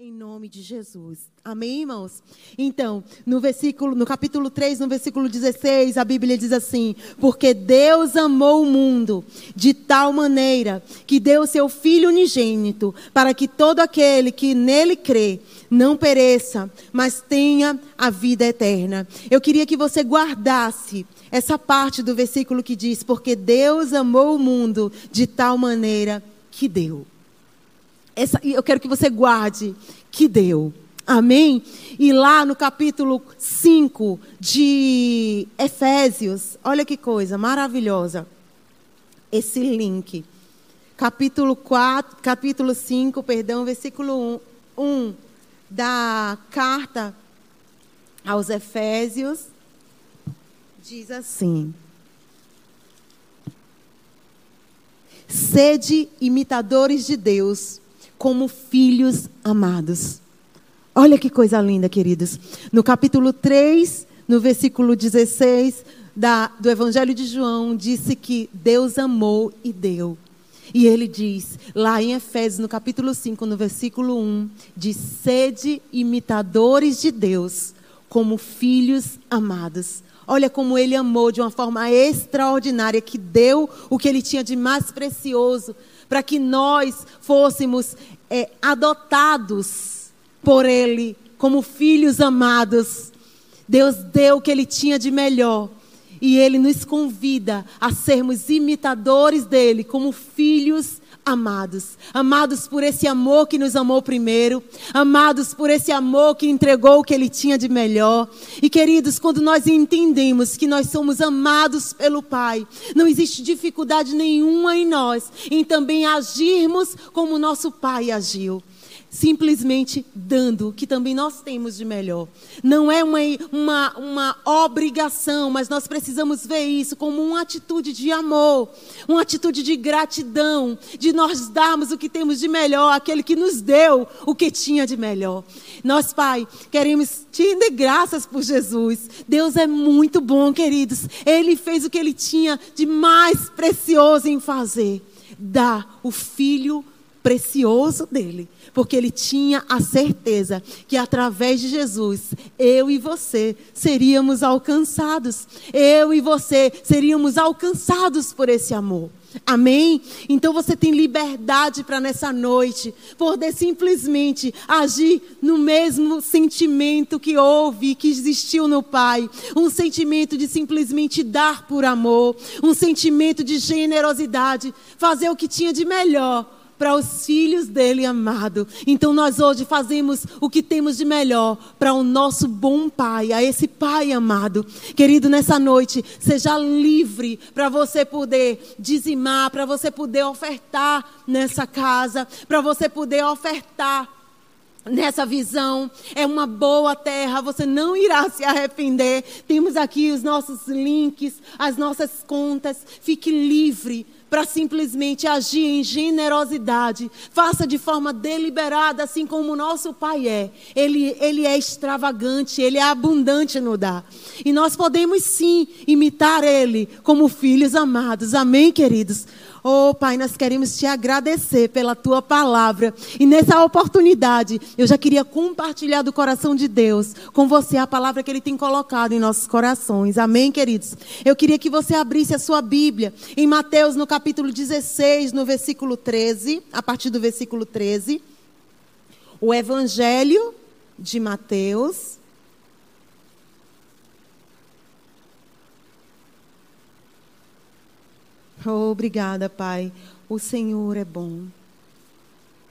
Em nome de Jesus. Amém, irmãos? Então, no versículo, no capítulo 3, no versículo 16, a Bíblia diz assim: "Porque Deus amou o mundo de tal maneira que deu seu filho unigênito, para que todo aquele que nele crê não pereça, mas tenha a vida eterna." Eu queria que você guardasse essa parte do versículo que diz: "Porque Deus amou o mundo de tal maneira que deu." Essa, eu quero que você guarde que deu. Amém? E lá no capítulo 5 de Efésios, olha que coisa maravilhosa. Esse link. Capítulo 4, capítulo 5, perdão, versículo 1, 1 da carta aos Efésios diz assim: Sede imitadores de Deus como filhos amados. Olha que coisa linda, queridos. No capítulo 3, no versículo 16 da, do Evangelho de João, disse que Deus amou e deu. E ele diz, lá em Efésios, no capítulo 5, no versículo 1, diz: sede imitadores de Deus, como filhos amados. Olha como ele amou de uma forma extraordinária, que deu o que ele tinha de mais precioso para que nós fôssemos é, adotados por Ele como filhos amados. Deus deu o que Ele tinha de melhor. E Ele nos convida a sermos imitadores dele, como filhos amados. Amados por esse amor que nos amou primeiro. Amados por esse amor que entregou o que ele tinha de melhor. E queridos, quando nós entendemos que nós somos amados pelo Pai, não existe dificuldade nenhuma em nós em também agirmos como nosso Pai agiu simplesmente dando o que também nós temos de melhor. Não é uma, uma, uma obrigação, mas nós precisamos ver isso como uma atitude de amor, uma atitude de gratidão, de nós darmos o que temos de melhor, aquele que nos deu o que tinha de melhor. Nós, Pai, queremos te render graças por Jesus. Deus é muito bom, queridos. Ele fez o que ele tinha de mais precioso em fazer. Dar o Filho precioso dele porque ele tinha a certeza que através de Jesus, eu e você seríamos alcançados. Eu e você seríamos alcançados por esse amor. Amém? Então você tem liberdade para nessa noite poder simplesmente agir no mesmo sentimento que houve, que existiu no Pai. Um sentimento de simplesmente dar por amor, um sentimento de generosidade, fazer o que tinha de melhor para os filhos dele amado. Então nós hoje fazemos o que temos de melhor para o nosso bom Pai, a esse Pai amado. Querido, nessa noite, seja livre para você poder dizimar, para você poder ofertar nessa casa, para você poder ofertar nessa visão. É uma boa terra, você não irá se arrepender. Temos aqui os nossos links, as nossas contas. Fique livre para simplesmente agir em generosidade. Faça de forma deliberada, assim como o nosso Pai é. Ele, ele é extravagante, ele é abundante no dar. E nós podemos sim imitar Ele como filhos amados. Amém, queridos? Oh, Pai, nós queremos te agradecer pela tua palavra. E nessa oportunidade, eu já queria compartilhar do coração de Deus com você a palavra que ele tem colocado em nossos corações. Amém, queridos? Eu queria que você abrisse a sua Bíblia em Mateus, no capítulo 16, no versículo 13, a partir do versículo 13. O Evangelho de Mateus. Obrigada, Pai. O Senhor é bom.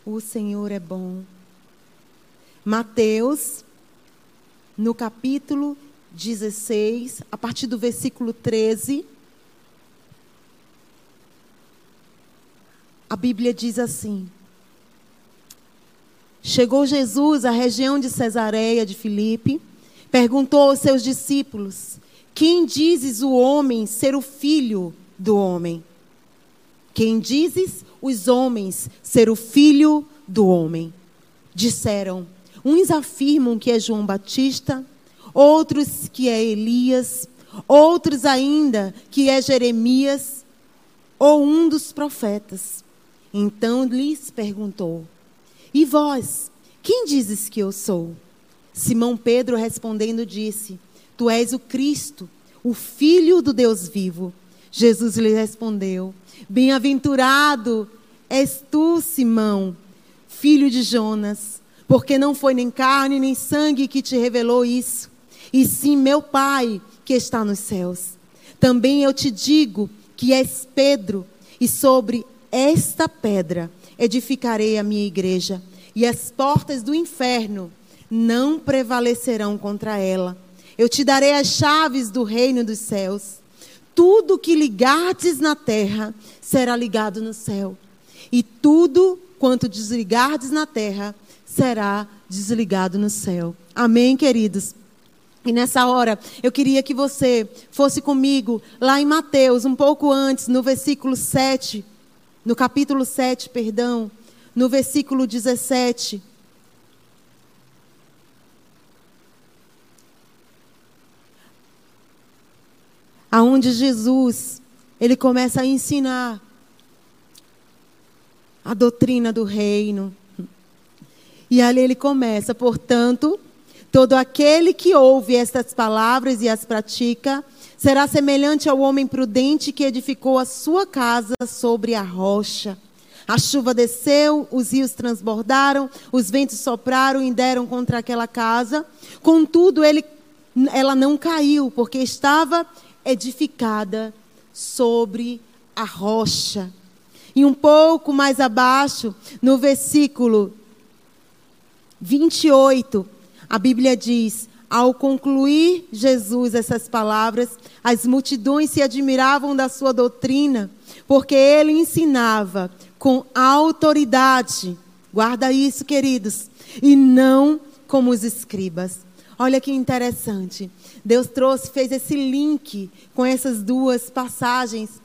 O Senhor é bom. Mateus, no capítulo 16, a partir do versículo 13. A Bíblia diz assim: Chegou Jesus à região de Cesareia de Filipe, perguntou aos seus discípulos: Quem dizes o homem ser o filho do homem. Quem dizes os homens ser o filho do homem? Disseram: uns afirmam que é João Batista, outros que é Elias, outros ainda que é Jeremias ou um dos profetas. Então lhes perguntou: E vós, Quem dizes que eu sou? Simão Pedro respondendo disse: Tu és o Cristo, o Filho do Deus vivo. Jesus lhe respondeu: Bem-aventurado és tu, Simão, filho de Jonas, porque não foi nem carne nem sangue que te revelou isso, e sim meu Pai que está nos céus. Também eu te digo que és Pedro, e sobre esta pedra edificarei a minha igreja, e as portas do inferno não prevalecerão contra ela. Eu te darei as chaves do reino dos céus. Tudo que ligardes na terra será ligado no céu, e tudo quanto desligardes na terra será desligado no céu. Amém, queridos? E nessa hora, eu queria que você fosse comigo lá em Mateus, um pouco antes, no versículo 7, no capítulo 7, perdão, no versículo 17. Aonde Jesus ele começa a ensinar a doutrina do reino. E ali ele começa, portanto, todo aquele que ouve estas palavras e as pratica será semelhante ao homem prudente que edificou a sua casa sobre a rocha. A chuva desceu, os rios transbordaram, os ventos sopraram e deram contra aquela casa. Contudo, ele, ela não caiu, porque estava edificada sobre a rocha. E um pouco mais abaixo, no versículo 28, a Bíblia diz: Ao concluir Jesus essas palavras, as multidões se admiravam da sua doutrina, porque ele ensinava com autoridade. Guarda isso, queridos, e não como os escribas. Olha que interessante. Deus trouxe, fez esse link com essas duas passagens.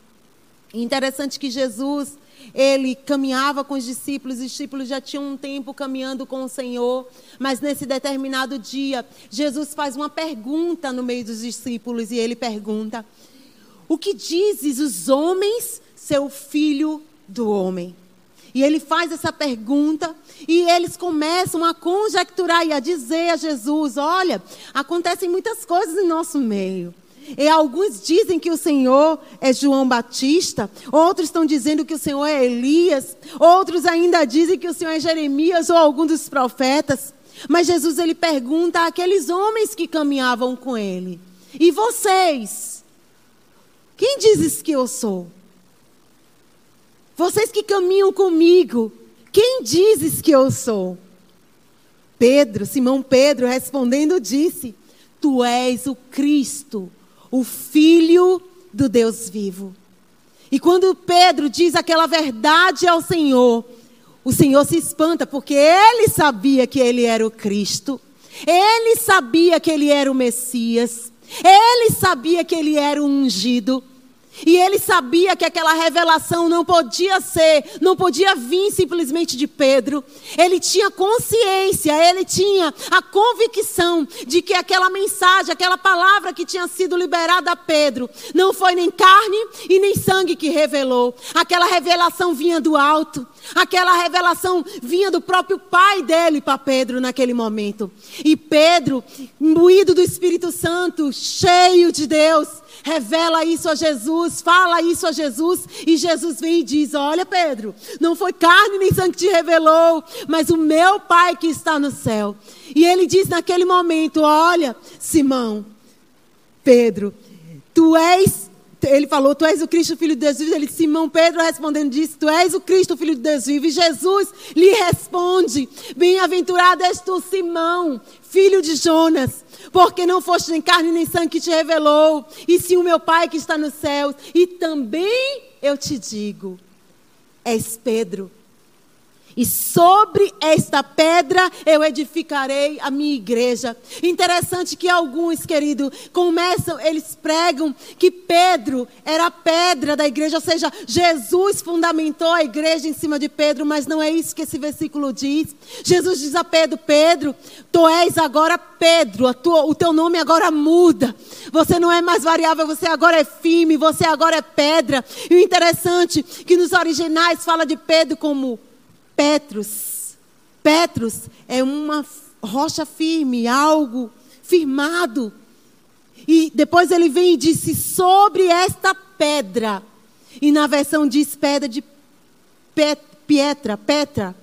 interessante que Jesus, ele caminhava com os discípulos, os discípulos já tinham um tempo caminhando com o Senhor, mas nesse determinado dia, Jesus faz uma pergunta no meio dos discípulos e ele pergunta: O que dizes os homens, seu filho do homem? E ele faz essa pergunta e eles começam a conjecturar e a dizer a Jesus: Olha, acontecem muitas coisas em nosso meio. E alguns dizem que o Senhor é João Batista, outros estão dizendo que o Senhor é Elias, outros ainda dizem que o Senhor é Jeremias ou algum dos profetas. Mas Jesus ele pergunta àqueles homens que caminhavam com ele: E vocês? Quem dizes que eu sou? Vocês que caminham comigo, quem dizes que eu sou? Pedro, Simão Pedro, respondendo, disse: Tu és o Cristo, o Filho do Deus vivo. E quando Pedro diz aquela verdade ao Senhor, o Senhor se espanta, porque ele sabia que ele era o Cristo, ele sabia que ele era o Messias, ele sabia que ele era o ungido. E ele sabia que aquela revelação não podia ser, não podia vir simplesmente de Pedro. Ele tinha consciência, ele tinha a convicção de que aquela mensagem, aquela palavra que tinha sido liberada a Pedro, não foi nem carne e nem sangue que revelou. Aquela revelação vinha do alto. Aquela revelação vinha do próprio pai dele para Pedro naquele momento. E Pedro, imbuído do Espírito Santo, cheio de Deus, revela isso a Jesus, fala isso a Jesus, e Jesus vem e diz: Olha, Pedro, não foi carne nem sangue que te revelou, mas o meu Pai que está no céu. E ele diz naquele momento: Olha, Simão, Pedro, tu és ele falou, tu és o Cristo, filho de Deus vivo. Ele, Simão Pedro respondendo disse, tu és o Cristo, filho de Deus vivo. E Jesus lhe responde, bem-aventurado és tu, Simão, filho de Jonas, porque não foste nem carne nem sangue que te revelou, e sim o meu Pai que está nos céus. E também eu te digo, és Pedro, e sobre esta pedra eu edificarei a minha igreja. Interessante que alguns, querido, começam, eles pregam que Pedro era a pedra da igreja, ou seja, Jesus fundamentou a igreja em cima de Pedro, mas não é isso que esse versículo diz. Jesus diz a Pedro: Pedro, tu és agora Pedro, tua, o teu nome agora muda. Você não é mais variável, você agora é firme, você agora é pedra. E o interessante é que nos originais fala de Pedro como Petros. Petros é uma rocha firme, algo firmado. E depois ele vem e disse: sobre esta pedra. E na versão diz pedra de Pietra, Petra.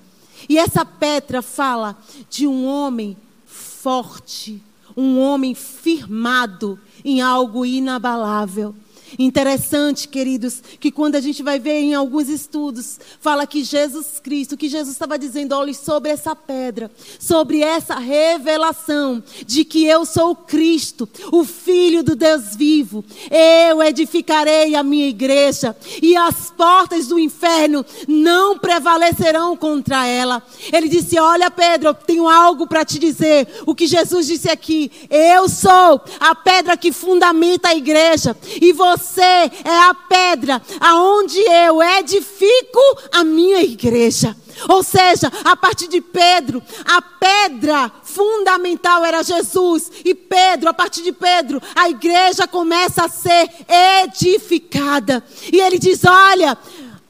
E essa Petra fala de um homem forte, um homem firmado em algo inabalável. Interessante, queridos, que quando a gente vai ver em alguns estudos, fala que Jesus Cristo, que Jesus estava dizendo, olhe sobre essa pedra, sobre essa revelação de que eu sou o Cristo, o Filho do Deus vivo. Eu edificarei a minha igreja e as portas do inferno não prevalecerão contra ela. Ele disse: Olha, Pedro, eu tenho algo para te dizer. O que Jesus disse aqui: Eu sou a pedra que fundamenta a igreja e você você é a pedra aonde eu edifico a minha igreja. Ou seja, a partir de Pedro, a pedra fundamental era Jesus. E Pedro, a partir de Pedro, a igreja começa a ser edificada. E ele diz: Olha,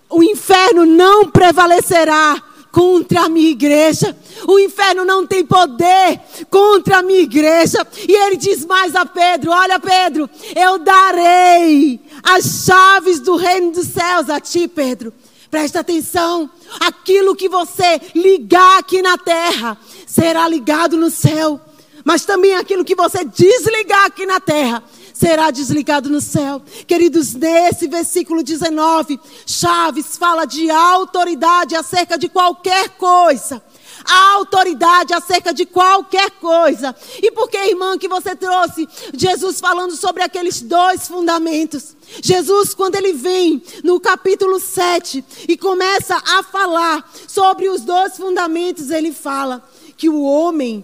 o inferno não prevalecerá contra a minha igreja. O inferno não tem poder contra a minha igreja. E ele diz mais a Pedro: Olha, Pedro, eu darei as chaves do reino dos céus a ti, Pedro. Presta atenção. Aquilo que você ligar aqui na terra será ligado no céu. Mas também aquilo que você desligar aqui na terra será desligado no céu. Queridos, nesse versículo 19, Chaves fala de autoridade acerca de qualquer coisa a autoridade acerca de qualquer coisa. E por que, irmã, que você trouxe Jesus falando sobre aqueles dois fundamentos? Jesus, quando ele vem no capítulo 7 e começa a falar sobre os dois fundamentos, ele fala que o homem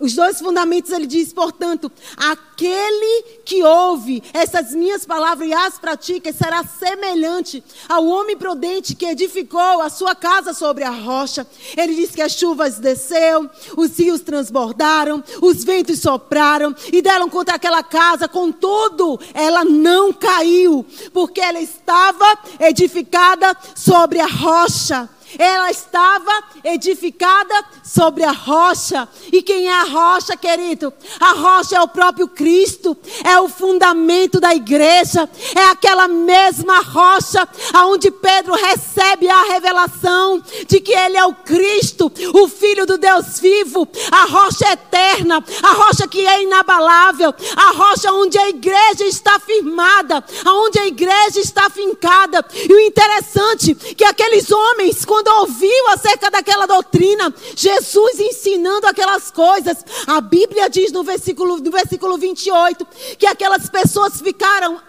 os dois fundamentos ele diz, portanto, aquele que ouve essas minhas palavras e as pratica será semelhante ao homem prudente que edificou a sua casa sobre a rocha. Ele diz que as chuvas desceram, os rios transbordaram, os ventos sopraram e deram contra aquela casa, contudo, ela não caiu, porque ela estava edificada sobre a rocha. Ela estava edificada sobre a rocha. E quem é a rocha, querido? A rocha é o próprio Cristo, é o fundamento da igreja, é aquela mesma rocha aonde Pedro recebe a revelação de que ele é o Cristo, o filho do Deus vivo, a rocha eterna, a rocha que é inabalável, a rocha onde a igreja está firmada, aonde a igreja está fincada. E o interessante é que aqueles homens quando quando ouviu acerca daquela doutrina, Jesus ensinando aquelas coisas, a Bíblia diz no versículo, no versículo 28 que aquelas pessoas ficaram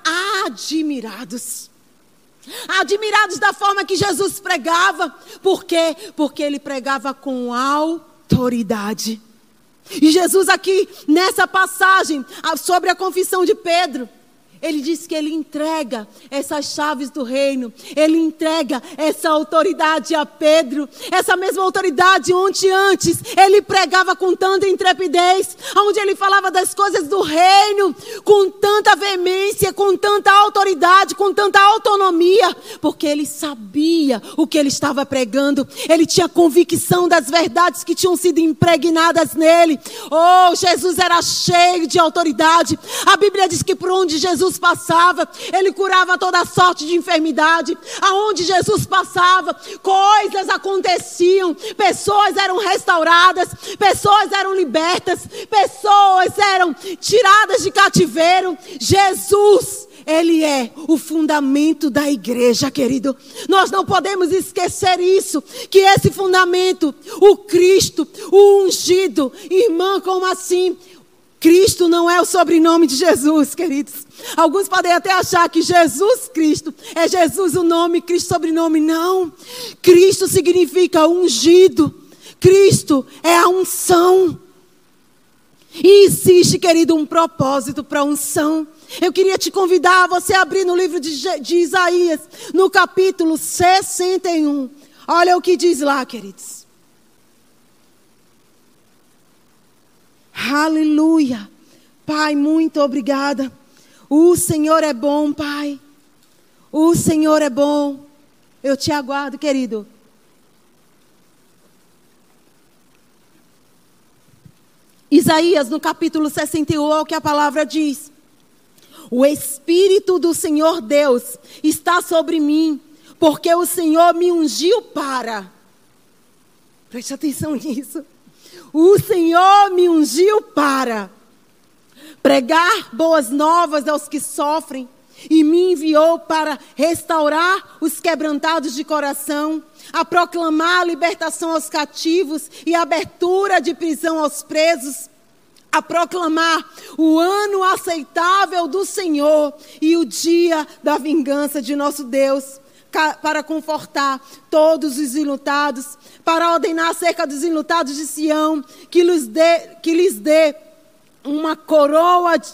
admirados. Admirados da forma que Jesus pregava. Por quê? Porque ele pregava com autoridade. E Jesus, aqui nessa passagem sobre a confissão de Pedro, ele diz que ele entrega essas chaves do reino, ele entrega essa autoridade a Pedro, essa mesma autoridade onde antes ele pregava com tanta intrepidez, onde ele falava das coisas do reino com tanta veemência, com tanta autoridade, com tanta autonomia, porque ele sabia o que ele estava pregando, ele tinha convicção das verdades que tinham sido impregnadas nele. Oh, Jesus era cheio de autoridade. A Bíblia diz que por onde Jesus Jesus passava, ele curava toda sorte de enfermidade. Aonde Jesus passava, coisas aconteciam, pessoas eram restauradas, pessoas eram libertas, pessoas eram tiradas de cativeiro. Jesus ele é o fundamento da igreja, querido. Nós não podemos esquecer isso, que esse fundamento, o Cristo, o ungido, irmã, como assim? Cristo não é o sobrenome de Jesus, queridos. Alguns podem até achar que Jesus Cristo é Jesus o nome, Cristo sobrenome. Não. Cristo significa ungido. Cristo é a unção. E existe, querido, um propósito para a unção. Eu queria te convidar a você abrir no livro de, de Isaías, no capítulo 61. Olha o que diz lá, queridos. Aleluia. Pai, muito obrigada. O Senhor é bom, Pai. O Senhor é bom. Eu te aguardo, querido. Isaías, no capítulo 61, que a palavra diz: O Espírito do Senhor Deus está sobre mim, porque o Senhor me ungiu para. Preste atenção nisso. O Senhor me ungiu para pregar boas novas aos que sofrem e me enviou para restaurar os quebrantados de coração, a proclamar a libertação aos cativos e abertura de prisão aos presos, a proclamar o ano aceitável do Senhor e o dia da vingança de nosso Deus, para confortar todos os enlutados, para ordenar acerca dos enlutados de Sião, que lhes dê, que lhes dê uma coroa de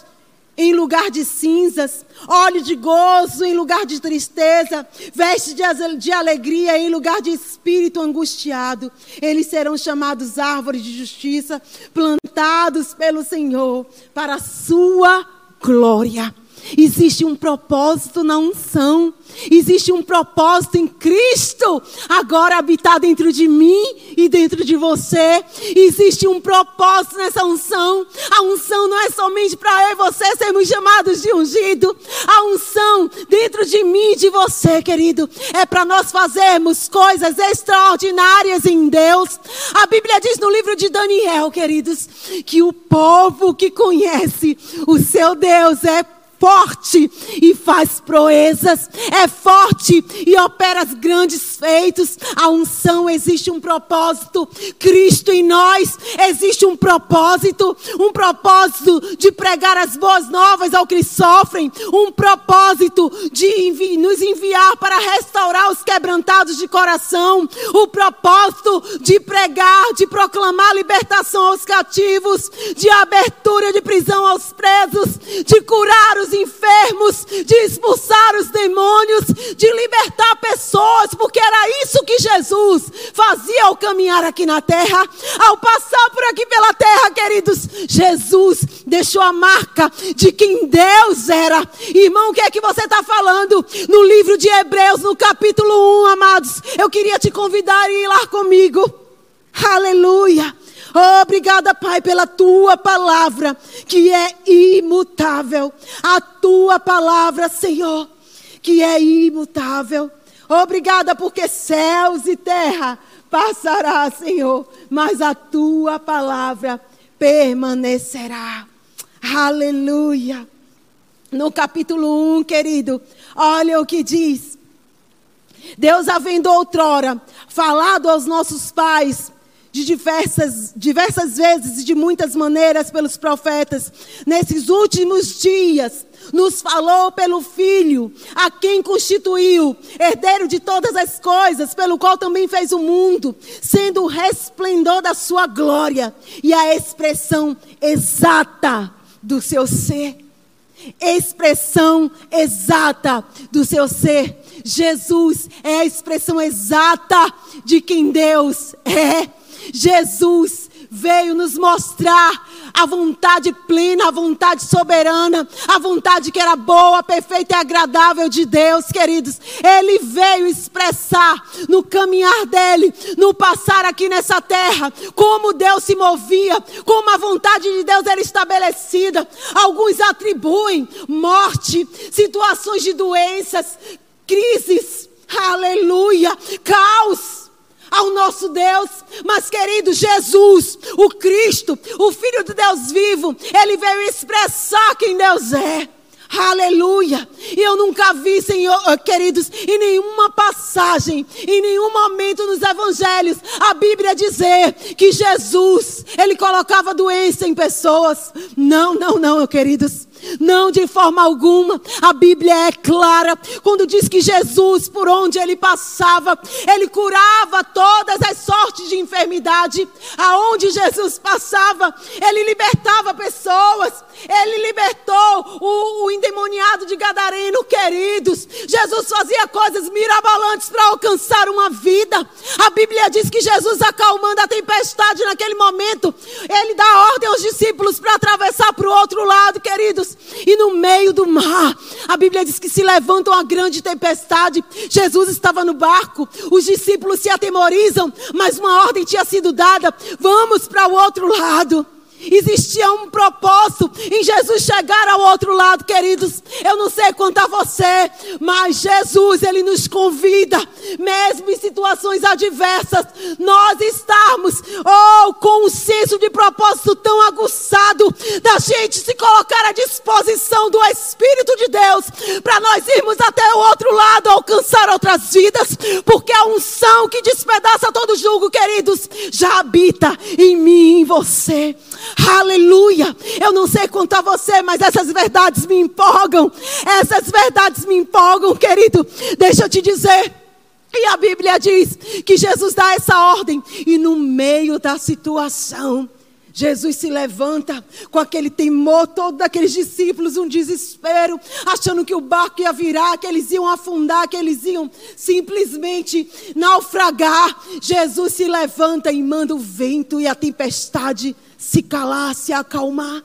em lugar de cinzas, óleo de gozo em lugar de tristeza, veste de, de alegria em lugar de espírito angustiado. Eles serão chamados árvores de justiça, plantados pelo Senhor para a sua glória. Existe um propósito na unção. Existe um propósito em Cristo agora habitar dentro de mim e dentro de você. Existe um propósito nessa unção. A unção não é somente para eu e você sermos chamados de ungido. A unção dentro de mim e de você, querido, é para nós fazermos coisas extraordinárias em Deus. A Bíblia diz no livro de Daniel, queridos, que o povo que conhece o seu Deus é forte e faz proezas, é forte e opera grandes feitos. A unção existe um propósito, Cristo em nós existe um propósito, um propósito de pregar as boas novas ao que sofrem, um propósito de envi nos enviar para restaurar os quebrantados de coração, o propósito de pregar, de proclamar libertação aos cativos, de abertura de prisão aos presos, de curar os os enfermos, de expulsar os demônios, de libertar pessoas, porque era isso que Jesus fazia ao caminhar aqui na terra. Ao passar por aqui pela terra, queridos, Jesus deixou a marca de quem Deus era. Irmão, o que é que você está falando? No livro de Hebreus, no capítulo 1, amados, eu queria te convidar a ir lá comigo. Aleluia. Obrigada, Pai, pela tua palavra, que é imutável. A tua palavra, Senhor, que é imutável. Obrigada, porque céus e terra passará, Senhor, mas a tua palavra permanecerá. Aleluia. No capítulo 1, querido, olha o que diz. Deus havendo outrora falado aos nossos pais de diversas, diversas vezes e de muitas maneiras pelos profetas, nesses últimos dias, nos falou pelo Filho, a quem constituiu, herdeiro de todas as coisas, pelo qual também fez o mundo, sendo o resplendor da sua glória e a expressão exata do seu ser. Expressão exata do seu ser. Jesus é a expressão exata de quem Deus é. Jesus veio nos mostrar a vontade plena, a vontade soberana, a vontade que era boa, perfeita e agradável de Deus, queridos. Ele veio expressar no caminhar dele, no passar aqui nessa terra, como Deus se movia, como a vontade de Deus era estabelecida. Alguns atribuem morte, situações de doenças, crises, aleluia, caos ao nosso Deus. Mas, querido Jesus, o Cristo, o Filho de Deus vivo, ele veio expressar quem Deus é. Aleluia! E eu nunca vi, Senhor, eh, queridos, em nenhuma passagem, em nenhum momento nos evangelhos, a Bíblia dizer que Jesus, ele colocava doença em pessoas. Não, não, não, queridos. Não de forma alguma. A Bíblia é clara quando diz que Jesus, por onde ele passava, ele curava todas as sortes de enfermidade. Aonde Jesus passava, ele libertava pessoas. Ele libertou o, o endemoniado de Gadareno, queridos. Jesus fazia coisas mirabolantes para alcançar uma vida. A Bíblia diz que Jesus, acalmando a tempestade naquele momento, ele dá ordem aos discípulos para atravessar para o outro lado, queridos. E no meio do mar, a Bíblia diz que se levanta uma grande tempestade. Jesus estava no barco, os discípulos se atemorizam, mas uma ordem tinha sido dada: vamos para o outro lado. Existia um propósito em Jesus chegar ao outro lado, queridos. Eu não sei quanto a você, mas Jesus, Ele nos convida, mesmo em situações adversas, nós estamos, oh, com um senso de propósito tão aguçado, da gente se colocar à disposição do Espírito de Deus, para nós irmos até o outro lado, alcançar outras vidas, porque a unção que despedaça todo julgo, queridos, já habita em mim e em você. Aleluia! Eu não sei quanto a você, mas essas verdades me empolgam. Essas verdades me empolgam, querido. Deixa eu te dizer. E a Bíblia diz que Jesus dá essa ordem, e no meio da situação, Jesus se levanta com aquele temor, todos aqueles discípulos, um desespero, achando que o barco ia virar, que eles iam afundar, que eles iam simplesmente naufragar. Jesus se levanta e manda o vento e a tempestade se calar, se acalmar.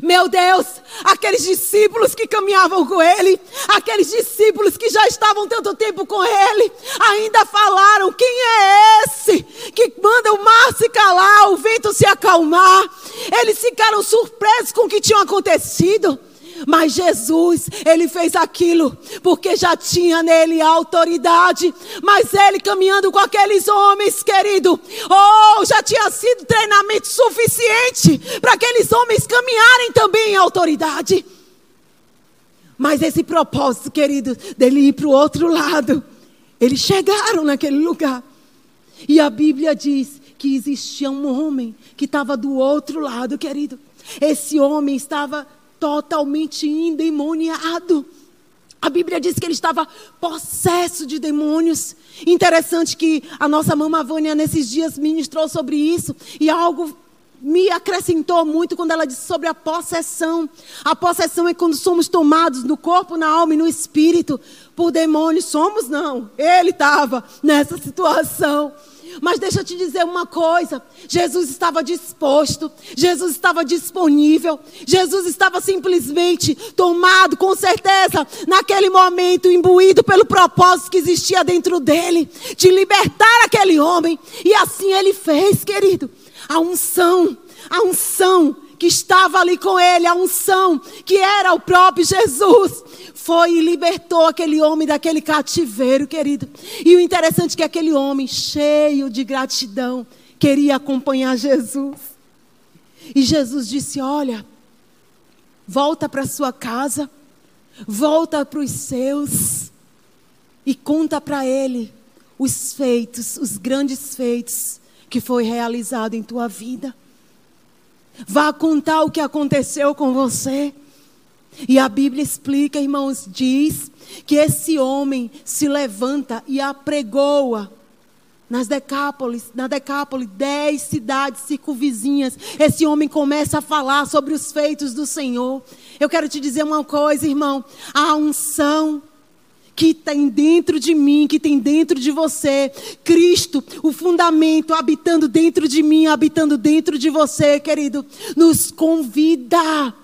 Meu Deus, aqueles discípulos que caminhavam com ele, aqueles discípulos que já estavam tanto tempo com ele, ainda falaram: quem é esse que manda o mar se calar, o vento se acalmar? Eles ficaram surpresos com o que tinha acontecido. Mas Jesus, ele fez aquilo porque já tinha nele autoridade. Mas ele caminhando com aqueles homens, querido, oh, já tinha sido treinamento suficiente para aqueles homens caminharem também em autoridade. Mas esse propósito, querido, dele ir para o outro lado, eles chegaram naquele lugar. E a Bíblia diz que existia um homem que estava do outro lado, querido. Esse homem estava totalmente endemoniado. A Bíblia diz que ele estava possesso de demônios. Interessante que a nossa mama Vânia nesses dias ministrou sobre isso e algo me acrescentou muito quando ela disse sobre a possessão. A possessão é quando somos tomados no corpo, na alma e no espírito por demônios. Somos não. Ele estava nessa situação. Mas deixa eu te dizer uma coisa: Jesus estava disposto, Jesus estava disponível, Jesus estava simplesmente tomado, com certeza, naquele momento, imbuído pelo propósito que existia dentro dele, de libertar aquele homem. E assim ele fez, querido. A unção, a unção que estava ali com ele, a unção que era o próprio Jesus, foi e libertou aquele homem daquele cativeiro, querido. E o interessante é que aquele homem, cheio de gratidão, queria acompanhar Jesus. E Jesus disse: Olha, volta para sua casa, volta para os seus e conta para ele os feitos, os grandes feitos que foi realizado em tua vida. Vá contar o que aconteceu com você. E a Bíblia explica, irmãos, diz que esse homem se levanta e apregoa nas Decápolis, na Decápolis, dez cidades circunvizinhas. Esse homem começa a falar sobre os feitos do Senhor. Eu quero te dizer uma coisa, irmão. A unção que tem dentro de mim, que tem dentro de você, Cristo, o fundamento habitando dentro de mim, habitando dentro de você, querido, nos convida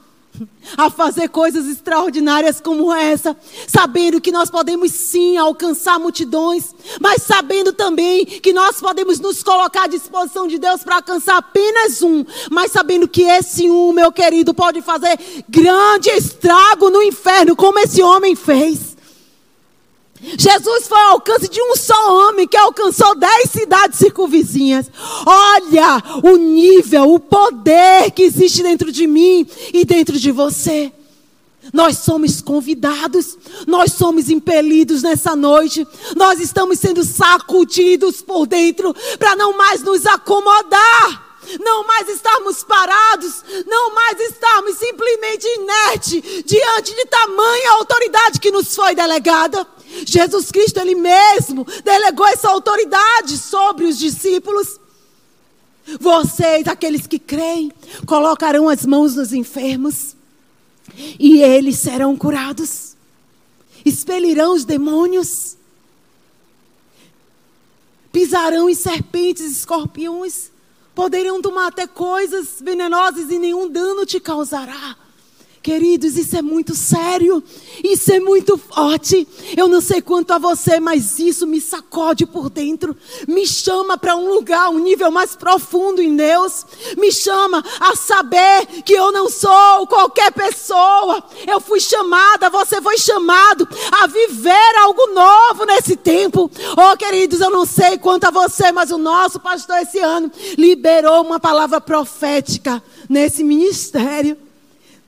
a fazer coisas extraordinárias como essa, sabendo que nós podemos sim alcançar multidões, mas sabendo também que nós podemos nos colocar à disposição de Deus para alcançar apenas um, mas sabendo que esse um, meu querido, pode fazer grande estrago no inferno, como esse homem fez. Jesus foi ao alcance de um só homem que alcançou dez cidades circunvizinhas. Olha o nível, o poder que existe dentro de mim e dentro de você. Nós somos convidados, nós somos impelidos nessa noite, nós estamos sendo sacudidos por dentro para não mais nos acomodar não mais estarmos parados, não mais estarmos simplesmente inerte diante de tamanha autoridade que nos foi delegada. Jesus Cristo, Ele mesmo, delegou essa autoridade sobre os discípulos. Vocês, aqueles que creem, colocarão as mãos nos enfermos e eles serão curados. Expelirão os demônios. Pisarão em serpentes e escorpiões. Poderão tomar até coisas venenosas e nenhum dano te causará. Queridos, isso é muito sério, isso é muito forte. Eu não sei quanto a você, mas isso me sacode por dentro, me chama para um lugar, um nível mais profundo em Deus, me chama a saber que eu não sou qualquer pessoa. Eu fui chamada, você foi chamado a viver algo novo nesse tempo. Oh, queridos, eu não sei quanto a você, mas o nosso pastor esse ano liberou uma palavra profética nesse ministério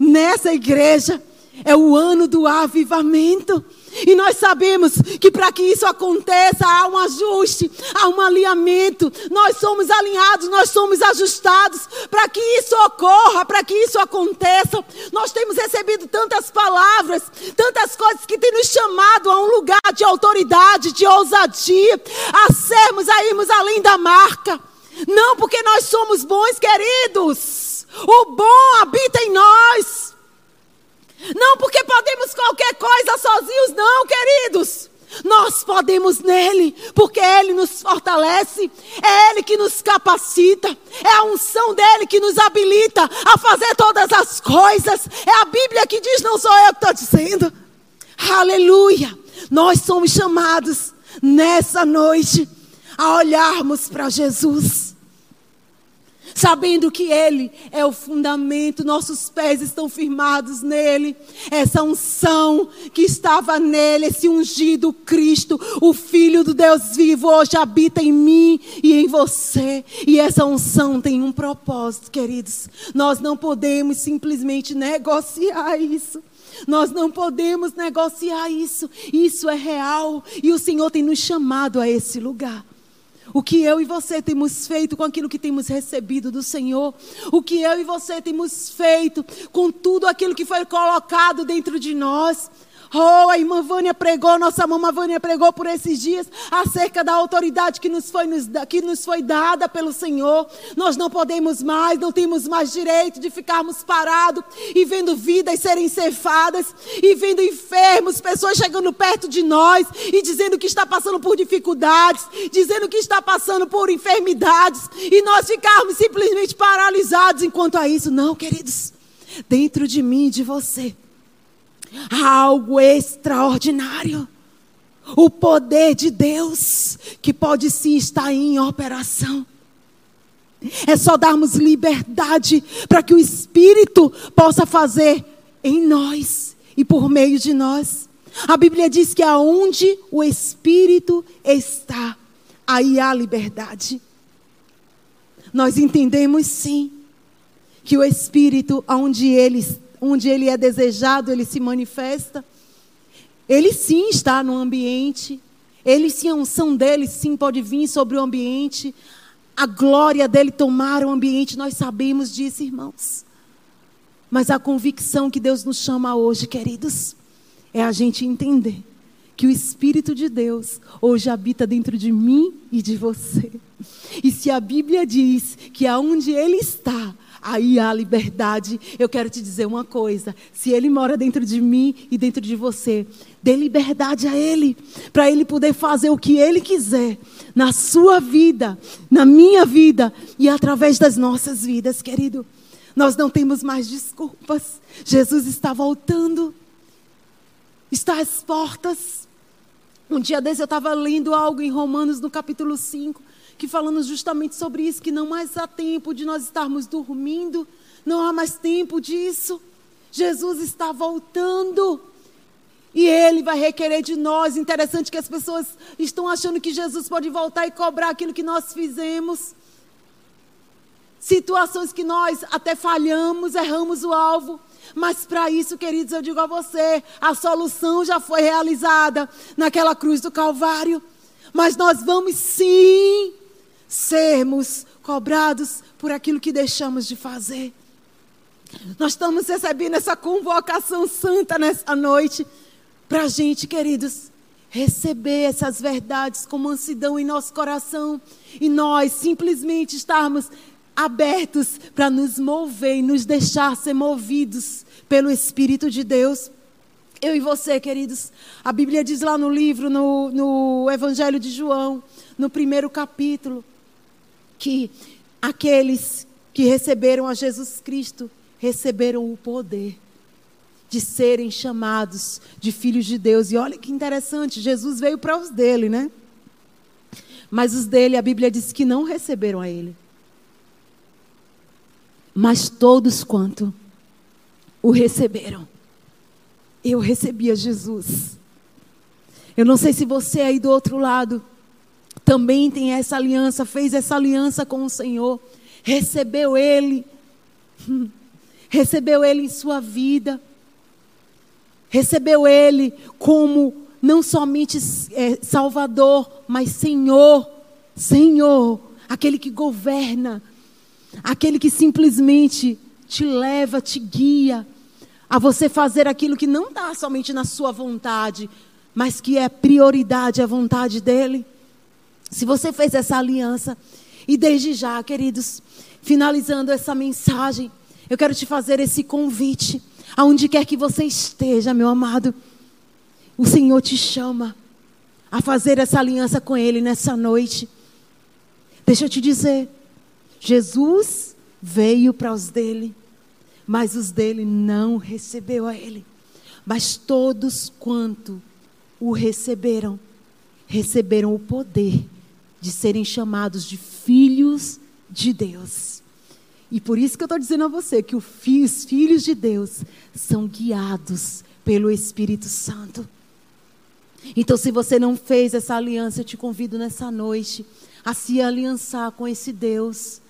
nessa igreja. É o ano do avivamento. E nós sabemos que para que isso aconteça, há um ajuste, há um alinhamento. Nós somos alinhados, nós somos ajustados para que isso ocorra, para que isso aconteça. Nós temos recebido tantas palavras, tantas coisas que têm nos chamado a um lugar de autoridade, de ousadia, a sermos, a irmos além da marca. Não porque nós somos bons, queridos o bom habita em nós. Não porque podemos qualquer coisa sozinhos, não, queridos. Nós podemos nele, porque Ele nos fortalece, é Ele que nos capacita, é a unção dele que nos habilita a fazer todas as coisas. É a Bíblia que diz, não sou eu que estou dizendo. Aleluia! Nós somos chamados nessa noite a olharmos para Jesus sabendo que Ele é o fundamento, nossos pés estão firmados nele. Essa unção que estava nele, esse ungido Cristo, o Filho do Deus vivo, hoje habita em mim e em você. E essa unção tem um propósito, queridos. Nós não podemos simplesmente negociar isso. Nós não podemos negociar isso. Isso é real. E o Senhor tem nos chamado a esse lugar. O que eu e você temos feito com aquilo que temos recebido do Senhor. O que eu e você temos feito com tudo aquilo que foi colocado dentro de nós. Oh, a irmã Vânia pregou, nossa mamãe Vânia pregou por esses dias acerca da autoridade que nos, foi, que nos foi dada pelo Senhor. Nós não podemos mais, não temos mais direito de ficarmos parados e vendo vidas serem cefadas e vendo enfermos, pessoas chegando perto de nós e dizendo que está passando por dificuldades, dizendo que está passando por enfermidades e nós ficarmos simplesmente paralisados enquanto a isso. Não, queridos, dentro de mim e de você algo extraordinário. O poder de Deus que pode sim estar em operação. É só darmos liberdade para que o Espírito possa fazer em nós e por meio de nós. A Bíblia diz que aonde o Espírito está, aí há liberdade. Nós entendemos sim que o Espírito, aonde ele onde ele é desejado, ele se manifesta. Ele sim está no ambiente. Ele sim, a unção dele sim pode vir sobre o ambiente. A glória dele tomar o ambiente, nós sabemos disso, irmãos. Mas a convicção que Deus nos chama hoje, queridos, é a gente entender que o Espírito de Deus hoje habita dentro de mim e de você. E se a Bíblia diz que aonde Ele está, aí há liberdade. Eu quero te dizer uma coisa: se Ele mora dentro de mim e dentro de você, dê liberdade a Ele, para Ele poder fazer o que Ele quiser na sua vida, na minha vida e através das nossas vidas, querido. Nós não temos mais desculpas. Jesus está voltando, está às portas. Um dia desse eu estava lendo algo em Romanos, no capítulo 5 que falando justamente sobre isso, que não mais há tempo de nós estarmos dormindo, não há mais tempo disso. Jesus está voltando. E Ele vai requerer de nós. Interessante que as pessoas estão achando que Jesus pode voltar e cobrar aquilo que nós fizemos. Situações que nós até falhamos, erramos o alvo. Mas para isso, queridos, eu digo a você: a solução já foi realizada naquela cruz do Calvário. Mas nós vamos sim sermos cobrados por aquilo que deixamos de fazer. Nós estamos recebendo essa convocação santa nessa noite para a gente, queridos, receber essas verdades com mansidão em nosso coração e nós simplesmente estarmos abertos para nos mover e nos deixar ser movidos pelo Espírito de Deus. Eu e você, queridos, a Bíblia diz lá no livro, no, no Evangelho de João, no primeiro capítulo, que aqueles que receberam a Jesus Cristo receberam o poder de serem chamados de filhos de Deus. E olha que interessante, Jesus veio para os dele, né? Mas os dele, a Bíblia diz que não receberam a ele. Mas todos quanto o receberam. Eu recebi a Jesus. Eu não sei se você aí do outro lado também tem essa aliança, fez essa aliança com o Senhor, recebeu Ele, recebeu Ele em sua vida, recebeu Ele como não somente é, Salvador, mas Senhor, Senhor, aquele que governa, aquele que simplesmente te leva, te guia a você fazer aquilo que não está somente na sua vontade, mas que é prioridade a vontade dele. Se você fez essa aliança, e desde já, queridos, finalizando essa mensagem, eu quero te fazer esse convite, aonde quer que você esteja, meu amado, o Senhor te chama a fazer essa aliança com Ele nessa noite. Deixa eu te dizer, Jesus veio para os dele, mas os dele não recebeu a Ele. Mas todos quanto o receberam, receberam o poder de serem chamados de filhos de Deus. E por isso que eu estou dizendo a você que os filhos de Deus são guiados pelo Espírito Santo. Então, se você não fez essa aliança, eu te convido nessa noite a se aliançar com esse Deus,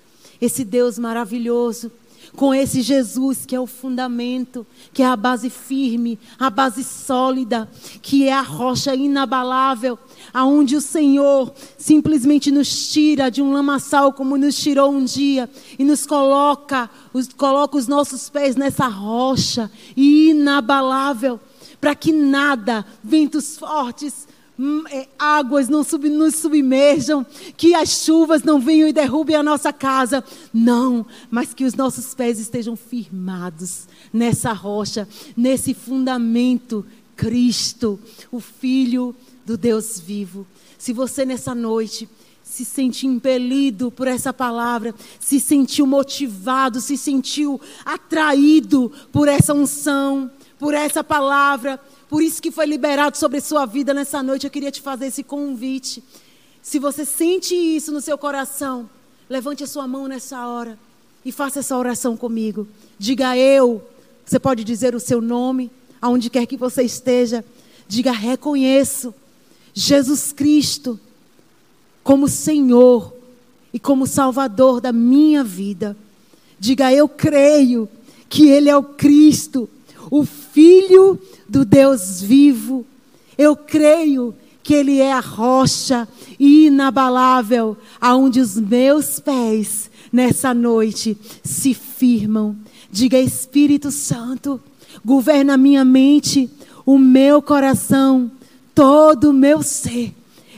esse Deus maravilhoso, com esse Jesus que é o fundamento, que é a base firme, a base sólida, que é a rocha inabalável, aonde o Senhor simplesmente nos tira de um lamaçal como nos tirou um dia e nos coloca, os, coloca os nossos pés nessa rocha inabalável, para que nada, ventos fortes, águas não sub, nos submerjam, que as chuvas não venham e derrubem a nossa casa. Não, mas que os nossos pés estejam firmados nessa rocha, nesse fundamento, Cristo, o Filho do Deus vivo. Se você nessa noite se sente impelido por essa palavra, se sentiu motivado, se sentiu atraído por essa unção, por essa palavra, por isso que foi liberado sobre sua vida nessa noite. Eu queria te fazer esse convite. Se você sente isso no seu coração, levante a sua mão nessa hora e faça essa oração comigo. Diga eu. Você pode dizer o seu nome, aonde quer que você esteja. Diga reconheço Jesus Cristo como Senhor e como Salvador da minha vida. Diga eu creio que Ele é o Cristo, o Filho do Deus vivo. Eu creio que Ele é a rocha inabalável, aonde os meus pés nessa noite se firmam. Diga Espírito Santo, governa minha mente, o meu coração, todo o meu ser,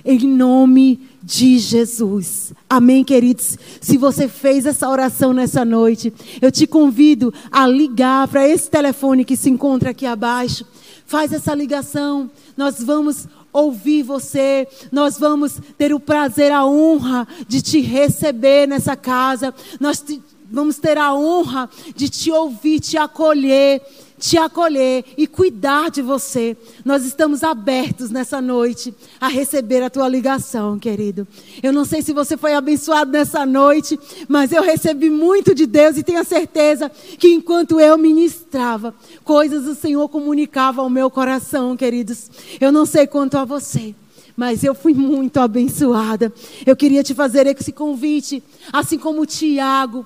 em nome de Jesus. Amém, queridos? Se você fez essa oração nessa noite, eu te convido a ligar para esse telefone que se encontra aqui abaixo Faz essa ligação. Nós vamos ouvir você, nós vamos ter o prazer, a honra de te receber nessa casa. Nós te, vamos ter a honra de te ouvir, te acolher te acolher e cuidar de você. Nós estamos abertos nessa noite a receber a tua ligação, querido. Eu não sei se você foi abençoado nessa noite, mas eu recebi muito de Deus e tenho a certeza que enquanto eu ministrava, coisas o Senhor comunicava ao meu coração, queridos. Eu não sei quanto a você. Mas eu fui muito abençoada. Eu queria te fazer esse convite, assim como Tiago,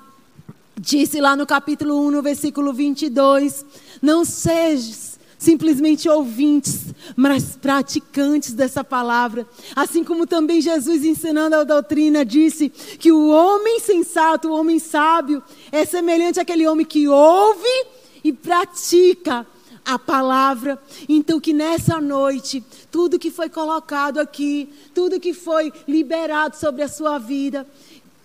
disse lá no capítulo 1, no versículo 22, não sejas simplesmente ouvintes, mas praticantes dessa palavra. Assim como também Jesus, ensinando a doutrina, disse que o homem sensato, o homem sábio, é semelhante àquele homem que ouve e pratica a palavra. Então, que nessa noite, tudo que foi colocado aqui, tudo que foi liberado sobre a sua vida,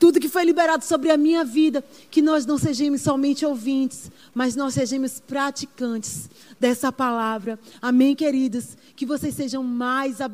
tudo que foi liberado sobre a minha vida, que nós não sejamos somente ouvintes, mas nós sejamos praticantes dessa palavra. Amém, queridos? Que vocês sejam mais abençoados.